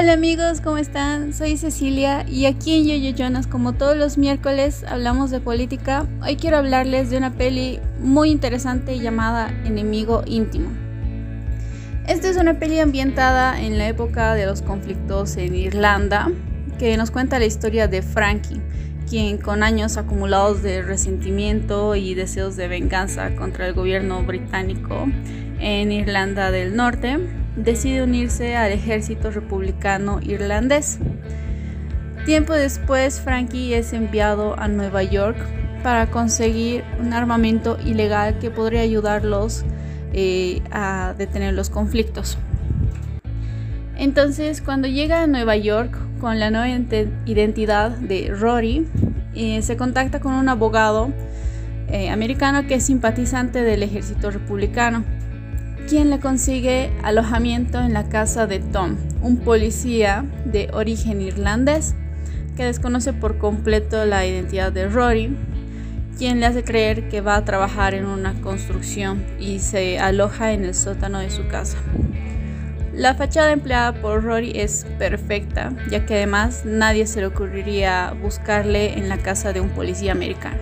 Hola amigos, ¿cómo están? Soy Cecilia y aquí en Yoyo Jonas, como todos los miércoles, hablamos de política. Hoy quiero hablarles de una peli muy interesante llamada Enemigo Íntimo. Esta es una peli ambientada en la época de los conflictos en Irlanda, que nos cuenta la historia de Frankie, quien con años acumulados de resentimiento y deseos de venganza contra el gobierno británico en Irlanda del Norte, decide unirse al ejército republicano irlandés. Tiempo después, Frankie es enviado a Nueva York para conseguir un armamento ilegal que podría ayudarlos eh, a detener los conflictos. Entonces, cuando llega a Nueva York con la nueva identidad de Rory, eh, se contacta con un abogado eh, americano que es simpatizante del ejército republicano quien le consigue alojamiento en la casa de Tom, un policía de origen irlandés que desconoce por completo la identidad de Rory, quien le hace creer que va a trabajar en una construcción y se aloja en el sótano de su casa. La fachada empleada por Rory es perfecta, ya que además nadie se le ocurriría buscarle en la casa de un policía americano.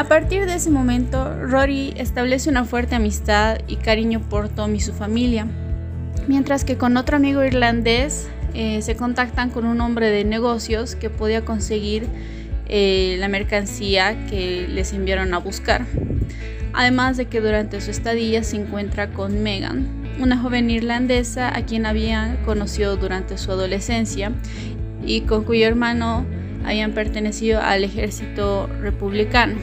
A partir de ese momento, Rory establece una fuerte amistad y cariño por Tom y su familia, mientras que con otro amigo irlandés eh, se contactan con un hombre de negocios que podía conseguir eh, la mercancía que les enviaron a buscar. Además de que durante su estadía se encuentra con Megan, una joven irlandesa a quien había conocido durante su adolescencia y con cuyo hermano habían pertenecido al ejército republicano.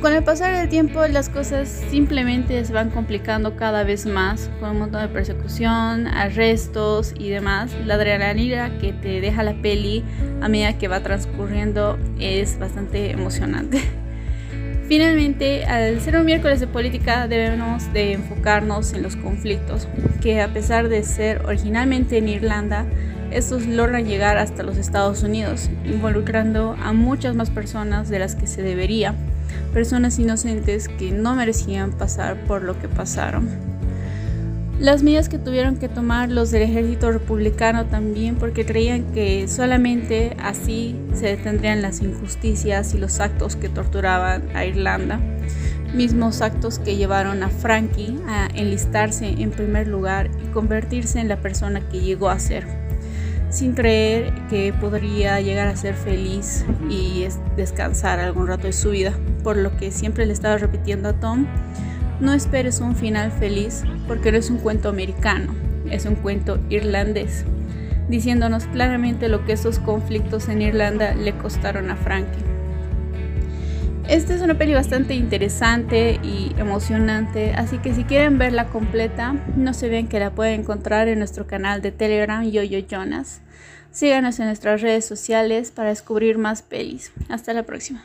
Con el pasar del tiempo las cosas simplemente se van complicando cada vez más con un montón de persecución, arrestos y demás. La adrenalina que te deja la peli a medida que va transcurriendo es bastante emocionante. Finalmente, al ser un miércoles de política debemos de enfocarnos en los conflictos, que a pesar de ser originalmente en Irlanda, estos logran llegar hasta los Estados Unidos, involucrando a muchas más personas de las que se debería personas inocentes que no merecían pasar por lo que pasaron. Las medidas que tuvieron que tomar los del ejército republicano también porque creían que solamente así se detendrían las injusticias y los actos que torturaban a Irlanda, mismos actos que llevaron a Frankie a enlistarse en primer lugar y convertirse en la persona que llegó a ser sin creer que podría llegar a ser feliz y descansar algún rato de su vida, por lo que siempre le estaba repitiendo a Tom, no esperes un final feliz porque no es un cuento americano, es un cuento irlandés, diciéndonos claramente lo que esos conflictos en Irlanda le costaron a Frankie. Esta es una peli bastante interesante y emocionante, así que si quieren verla completa, no se ven que la pueden encontrar en nuestro canal de Telegram Yoyo Jonas. Síganos en nuestras redes sociales para descubrir más pelis. Hasta la próxima.